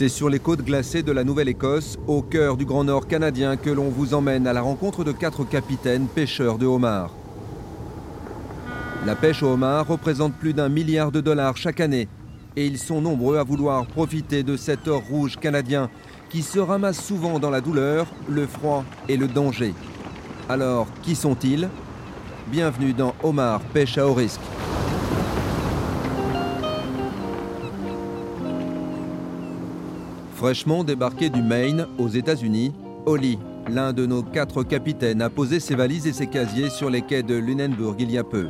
C'est sur les côtes glacées de la Nouvelle-Écosse, au cœur du Grand Nord canadien, que l'on vous emmène à la rencontre de quatre capitaines pêcheurs de homards. La pêche au homard représente plus d'un milliard de dollars chaque année et ils sont nombreux à vouloir profiter de cet or rouge canadien qui se ramasse souvent dans la douleur, le froid et le danger. Alors, qui sont-ils? Bienvenue dans Homard Pêche à haut risque. Fraîchement débarqué du Maine aux États-Unis, Holly, l'un de nos quatre capitaines, a posé ses valises et ses casiers sur les quais de Lunenburg il y a peu.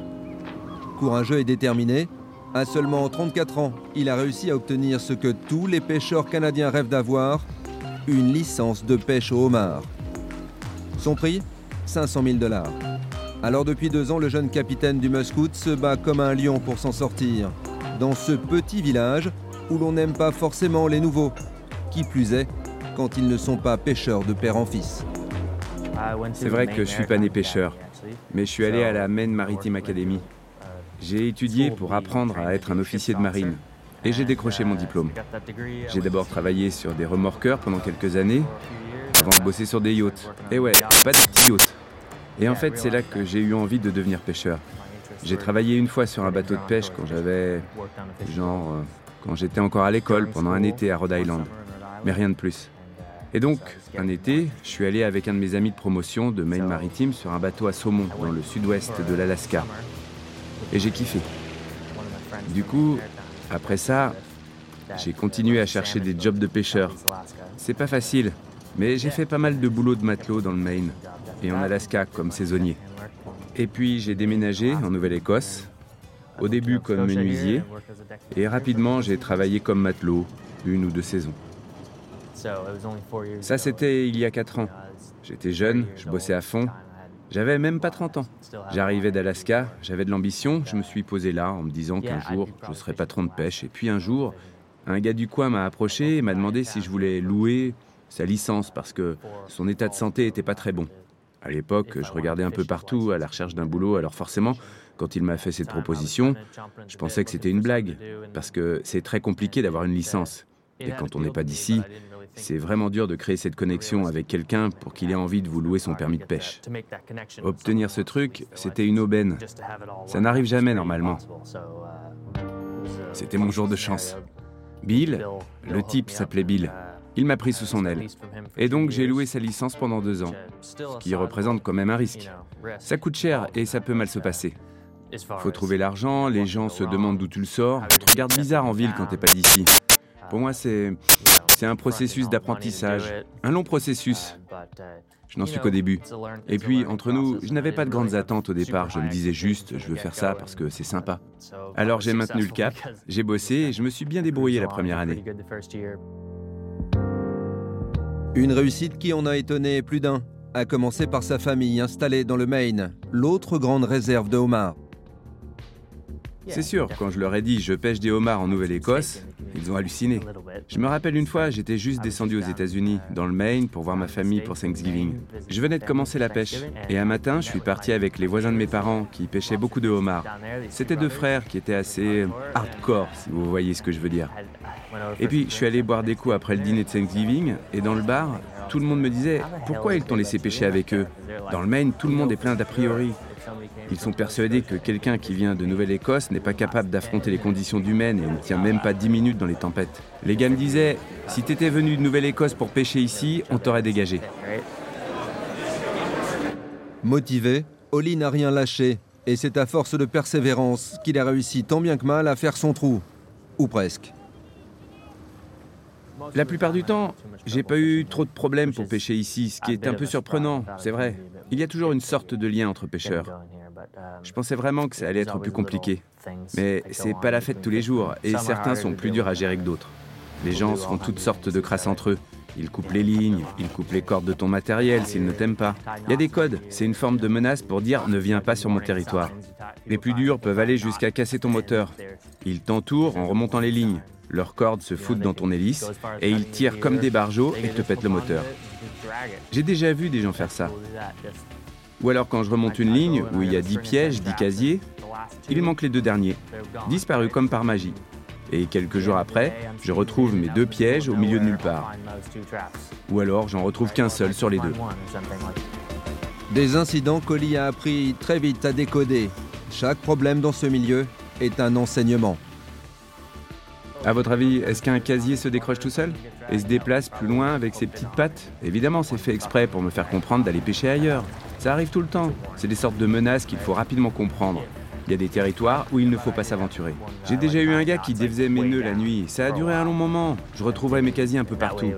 Courageux et déterminé, à seulement 34 ans, il a réussi à obtenir ce que tous les pêcheurs canadiens rêvent d'avoir, une licence de pêche au homard. Son prix? 500 000 dollars. Alors depuis deux ans, le jeune capitaine du Muscoot se bat comme un lion pour s'en sortir. Dans ce petit village où l'on n'aime pas forcément les nouveaux, qui plus est quand ils ne sont pas pêcheurs de père en fils. C'est vrai que je suis pas né pêcheur, mais je suis allé à la Maine Maritime Academy. J'ai étudié pour apprendre à être un officier de marine et j'ai décroché mon diplôme. J'ai d'abord travaillé sur des remorqueurs pendant quelques années avant de bosser sur des yachts. Et ouais, pas des petits yachts. Et en fait, c'est là que j'ai eu envie de devenir pêcheur. J'ai travaillé une fois sur un bateau de pêche quand j'avais, genre, euh, quand j'étais encore à l'école pendant un été à Rhode Island mais rien de plus. Et donc, un été, je suis allé avec un de mes amis de promotion de Maine Maritime sur un bateau à saumon dans le sud-ouest de l'Alaska. Et j'ai kiffé. Du coup, après ça, j'ai continué à chercher des jobs de pêcheur. C'est pas facile, mais j'ai fait pas mal de boulot de matelot dans le Maine et en Alaska comme saisonnier. Et puis j'ai déménagé en Nouvelle-Écosse, au début comme menuisier, et rapidement j'ai travaillé comme matelot, une ou deux saisons. Ça, c'était il y a 4 ans. J'étais jeune, je bossais à fond. J'avais même pas 30 ans. J'arrivais d'Alaska, j'avais de l'ambition, je me suis posé là en me disant qu'un jour, je serais patron de pêche. Et puis un jour, un gars du coin m'a approché et m'a demandé si je voulais louer sa licence parce que son état de santé était pas très bon. À l'époque, je regardais un peu partout à la recherche d'un boulot, alors forcément, quand il m'a fait cette proposition, je pensais que c'était une blague, parce que c'est très compliqué d'avoir une licence. Et quand on n'est pas d'ici, c'est vraiment dur de créer cette connexion avec quelqu'un pour qu'il ait envie de vous louer son permis de pêche. Obtenir ce truc, c'était une aubaine. Ça n'arrive jamais normalement. C'était mon jour de chance. Bill, le type s'appelait Bill. Il m'a pris sous son aile. Et donc j'ai loué sa licence pendant deux ans, ce qui représente quand même un risque. Ça coûte cher et ça peut mal se passer. Faut trouver l'argent, les gens se demandent d'où tu le sors, tu te regardes bizarre en ville quand t'es pas d'ici. Pour moi, c'est c'est un processus d'apprentissage, un long processus. Je n'en suis qu'au début. Et puis, entre nous, je n'avais pas de grandes attentes au départ. Je me disais juste, je veux faire ça parce que c'est sympa. Alors j'ai maintenu le cap, j'ai bossé et je me suis bien débrouillé la première année. Une réussite qui en a étonné plus d'un, à commencer par sa famille installée dans le Maine, l'autre grande réserve de homards. C'est sûr, quand je leur ai dit je pêche des homards en Nouvelle-Écosse, ils ont halluciné. Je me rappelle une fois, j'étais juste descendu aux États-Unis, dans le Maine, pour voir ma famille pour Thanksgiving. Je venais de commencer la pêche. Et un matin, je suis parti avec les voisins de mes parents qui pêchaient beaucoup de homards. C'était deux frères qui étaient assez hardcore, si vous voyez ce que je veux dire. Et puis, je suis allé boire des coups après le dîner de Thanksgiving, et dans le bar, tout le monde me disait Pourquoi ils t'ont laissé pêcher avec eux? Dans le Maine, tout le monde est plein d'a priori. Ils sont persuadés que quelqu'un qui vient de Nouvelle-Écosse n'est pas capable d'affronter les conditions humaines et ne tient même pas 10 minutes dans les tempêtes. Les gars me disaient Si t'étais venu de Nouvelle-Écosse pour pêcher ici, on t'aurait dégagé. Motivé, Oli n'a rien lâché. Et c'est à force de persévérance qu'il a réussi tant bien que mal à faire son trou. Ou presque. La plupart du temps, j'ai pas eu trop de problèmes pour pêcher ici, ce qui est un peu surprenant, c'est vrai. Il y a toujours une sorte de lien entre pêcheurs. Je pensais vraiment que ça allait être plus compliqué. Mais c'est pas la fête tous les jours, et certains sont plus durs à gérer que d'autres. Les gens font toutes sortes de crasses entre eux. Ils coupent les lignes, ils coupent les cordes de ton matériel s'ils ne t'aiment pas. Il y a des codes, c'est une forme de menace pour dire ne viens pas sur mon territoire. Les plus durs peuvent aller jusqu'à casser ton moteur. Ils t'entourent en remontant les lignes. Leurs cordes se foutent dans ton hélice et ils tirent comme des barjots et te pètent le moteur. J'ai déjà vu des gens faire ça. Ou alors quand je remonte une ligne où il y a 10 pièges, 10 casiers, il manque les deux derniers, disparus comme par magie. Et quelques jours après, je retrouve mes deux pièges au milieu de nulle part. Ou alors j'en retrouve qu'un seul sur les deux. Des incidents qu'Oli a appris très vite à décoder. Chaque problème dans ce milieu est un enseignement. À votre avis, est-ce qu'un casier se décroche tout seul et se déplace plus loin avec ses petites pattes Évidemment, c'est fait exprès pour me faire comprendre d'aller pêcher ailleurs. Ça arrive tout le temps. C'est des sortes de menaces qu'il faut rapidement comprendre. Il y a des territoires où il ne faut pas s'aventurer. J'ai déjà eu un gars qui défaisait mes nœuds la nuit. Ça a duré un long moment. Je retrouvais mes casiers un peu partout.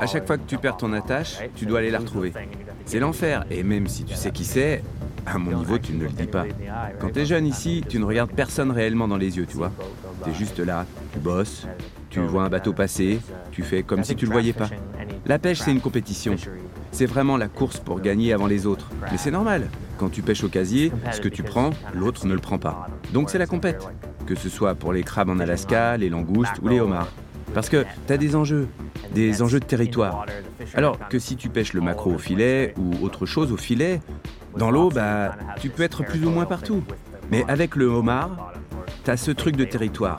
À chaque fois que tu perds ton attache, tu dois aller la retrouver. C'est l'enfer. Et même si tu sais qui c'est, à mon niveau, tu ne le dis pas. Quand tu es jeune ici, tu ne regardes personne réellement dans les yeux, tu vois. Tu es juste là, tu bosses, tu vois un bateau passer, tu fais comme si tu le voyais pas. La pêche, c'est une compétition. C'est vraiment la course pour gagner avant les autres. Mais c'est normal. Quand tu pêches au casier, ce que tu prends, l'autre ne le prend pas. Donc c'est la compète. Que ce soit pour les crabes en Alaska, les langoustes ou les homards. Parce que tu as des enjeux, des enjeux de territoire. Alors que si tu pêches le maquereau au filet ou autre chose au filet, dans l'eau, bah, tu peux être plus ou moins partout. Mais avec le homard, tu as ce truc de territoire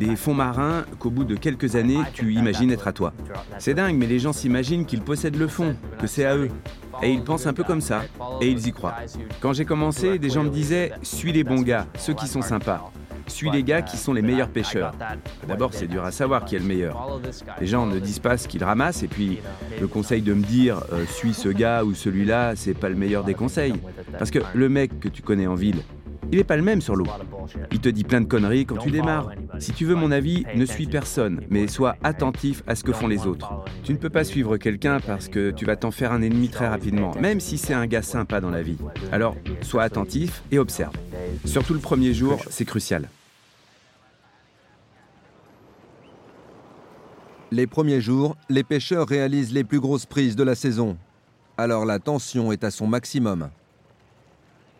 des fonds marins qu'au bout de quelques années, tu imagines être à toi. C'est dingue, mais les gens s'imaginent qu'ils possèdent le fond, que c'est à eux. Et ils pensent un peu comme ça, et ils y croient. Quand j'ai commencé, des gens me disaient Suis les bons gars, ceux qui sont sympas. Suis les gars qui sont les meilleurs pêcheurs. D'abord, c'est dur à savoir qui est le meilleur. Les gens ne disent pas ce qu'ils ramassent, et puis le conseil de me dire euh, Suis ce gars ou celui-là, c'est pas le meilleur des conseils. Parce que le mec que tu connais en ville, il n'est pas le même sur l'eau. Il te dit plein de conneries quand tu démarres. Si tu veux mon avis, ne suis personne, mais sois attentif à ce que font les autres. Tu ne peux pas suivre quelqu'un parce que tu vas t'en faire un ennemi très rapidement, même si c'est un gars sympa dans la vie. Alors, sois attentif et observe. Surtout le premier jour, c'est crucial. Les premiers jours, les pêcheurs réalisent les plus grosses prises de la saison. Alors la tension est à son maximum.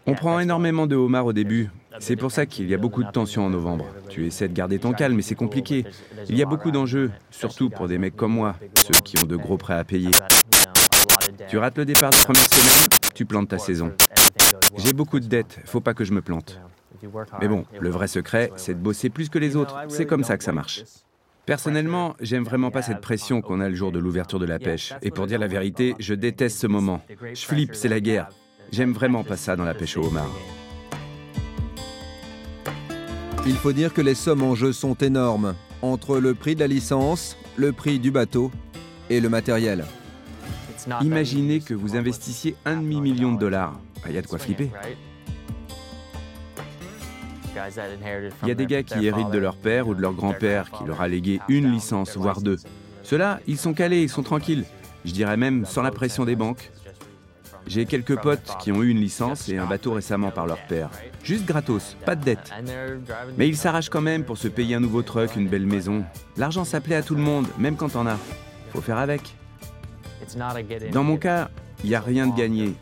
On prend énormément de homards au début. C'est pour ça qu'il y a beaucoup de tension en novembre. Tu essaies de garder ton calme, mais c'est compliqué. Il y a beaucoup d'enjeux, surtout pour des mecs comme moi, ceux qui ont de gros prêts à payer. Tu rates le départ de première semaine, tu plantes ta saison. J'ai beaucoup de dettes, faut pas que je me plante. Mais bon, le vrai secret, c'est de bosser plus que les autres. C'est comme ça que ça marche. Personnellement, j'aime vraiment pas cette pression qu'on a le jour de l'ouverture de la pêche. Et pour dire la vérité, je déteste ce moment. Je flippe, c'est la guerre. J'aime vraiment pas ça dans la pêche au homard. Il faut dire que les sommes en jeu sont énormes, entre le prix de la licence, le prix du bateau et le matériel. Imaginez que vous investissiez un demi-million de dollars. Il y a de quoi flipper. Il y a des gars qui héritent de leur père ou de leur grand-père qui leur a légué une licence, voire deux. Ceux-là, ils sont calés, ils sont tranquilles. Je dirais même sans la pression des banques. J'ai quelques potes qui ont eu une licence et un bateau récemment par leur père. Juste gratos, pas de dette. Mais ils s'arrachent quand même pour se payer un nouveau truck, une belle maison. L'argent s'appelait à tout le monde, même quand t'en as. Faut faire avec. Dans mon cas, il n'y a rien de gagné.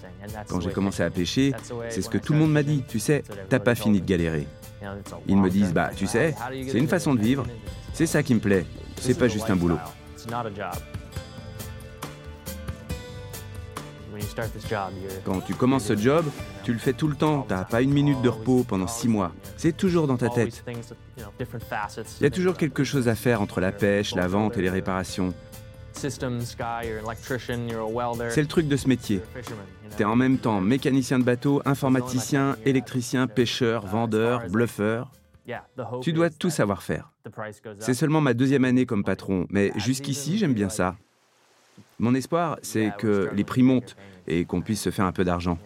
Quand j'ai commencé à pêcher, c'est ce que tout le monde m'a dit. Tu sais, t'as pas fini de galérer. Ils me disent, bah, tu sais, c'est une façon de vivre. C'est ça qui me plaît. C'est pas juste un boulot. Quand tu commences ce job, tu le fais tout le temps, t'as pas une minute de repos pendant six mois. C'est toujours dans ta tête. Il y a toujours quelque chose à faire entre la pêche, la vente et les réparations. C'est le truc de ce métier. Tu es en même temps mécanicien de bateau, informaticien, électricien, pêcheur, vendeur, bluffeur. Tu dois tout savoir faire. C'est seulement ma deuxième année comme patron, mais jusqu'ici j'aime bien ça. Mon espoir, c'est que les prix montent et qu'on puisse se faire un peu d'argent.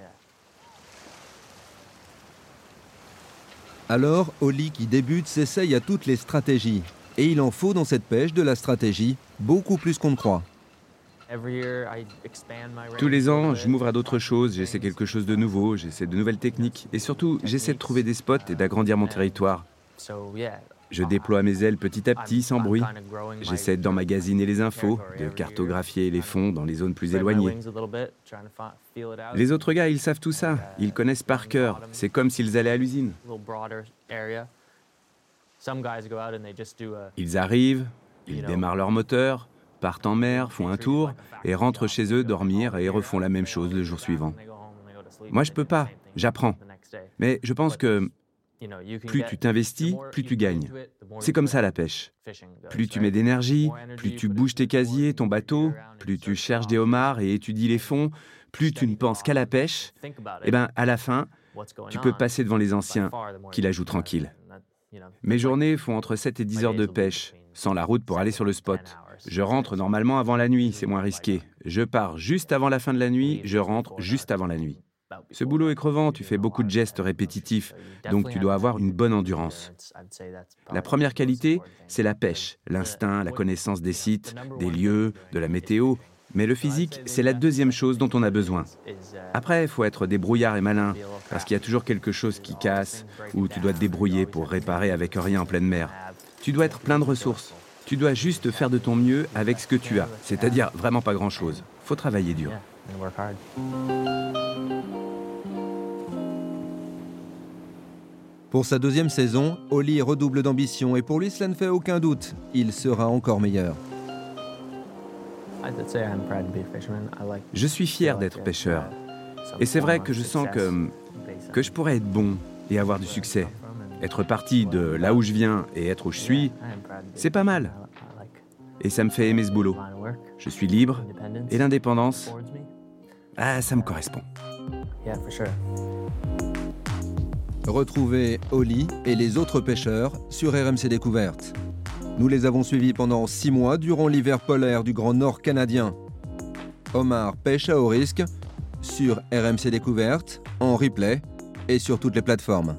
Alors, Oli qui débute s'essaye à toutes les stratégies. Et il en faut dans cette pêche de la stratégie, beaucoup plus qu'on ne croit. Tous les ans, je m'ouvre à d'autres choses, j'essaie quelque chose de nouveau, j'essaie de nouvelles techniques et surtout, j'essaie de trouver des spots et d'agrandir mon territoire. Je déploie mes ailes petit à petit, sans bruit. J'essaie d'emmagasiner les infos, de cartographier les fonds dans les zones plus éloignées. Les autres gars, ils savent tout ça. Ils connaissent par cœur. C'est comme s'ils allaient à l'usine. Ils arrivent, ils démarrent leur moteur, partent en mer, font un tour et rentrent chez eux dormir et refont la même chose le jour suivant. Moi, je peux pas, j'apprends. Mais je pense que plus tu t'investis, plus tu gagnes. C'est comme ça la pêche. Plus tu mets d'énergie, plus tu bouges tes casiers, ton bateau, plus tu cherches des homards et étudies les fonds, plus tu ne penses qu'à la pêche, et eh bien à la fin, tu peux passer devant les anciens qui la jouent tranquille. Mes journées font entre 7 et 10 heures de pêche, sans la route pour aller sur le spot. Je rentre normalement avant la nuit, c'est moins risqué. Je pars juste avant la fin de la nuit, je rentre juste avant la nuit. Ce boulot est crevant, tu fais beaucoup de gestes répétitifs, donc tu dois avoir une bonne endurance. La première qualité, c'est la pêche, l'instinct, la connaissance des sites, des lieux, de la météo. Mais le physique, c'est la deuxième chose dont on a besoin. Après, il faut être débrouillard et malin, parce qu'il y a toujours quelque chose qui casse, ou tu dois te débrouiller pour réparer avec rien en pleine mer. Tu dois être plein de ressources. Tu dois juste faire de ton mieux avec ce que tu as, c'est-à-dire vraiment pas grand-chose. Faut travailler dur. Pour sa deuxième saison, Oli redouble d'ambition et pour lui cela ne fait aucun doute, il sera encore meilleur. Je suis fier d'être pêcheur. Et c'est vrai que je sens que, que je pourrais être bon et avoir du succès. Être parti de là où je viens et être où je suis, c'est pas mal. Et ça me fait aimer ce boulot. Je suis libre et l'indépendance, ah, ça me correspond. Retrouvez Oli et les autres pêcheurs sur RMC Découverte. Nous les avons suivis pendant six mois durant l'hiver polaire du Grand Nord canadien. Omar pêche à haut risque sur RMC Découverte, en replay et sur toutes les plateformes.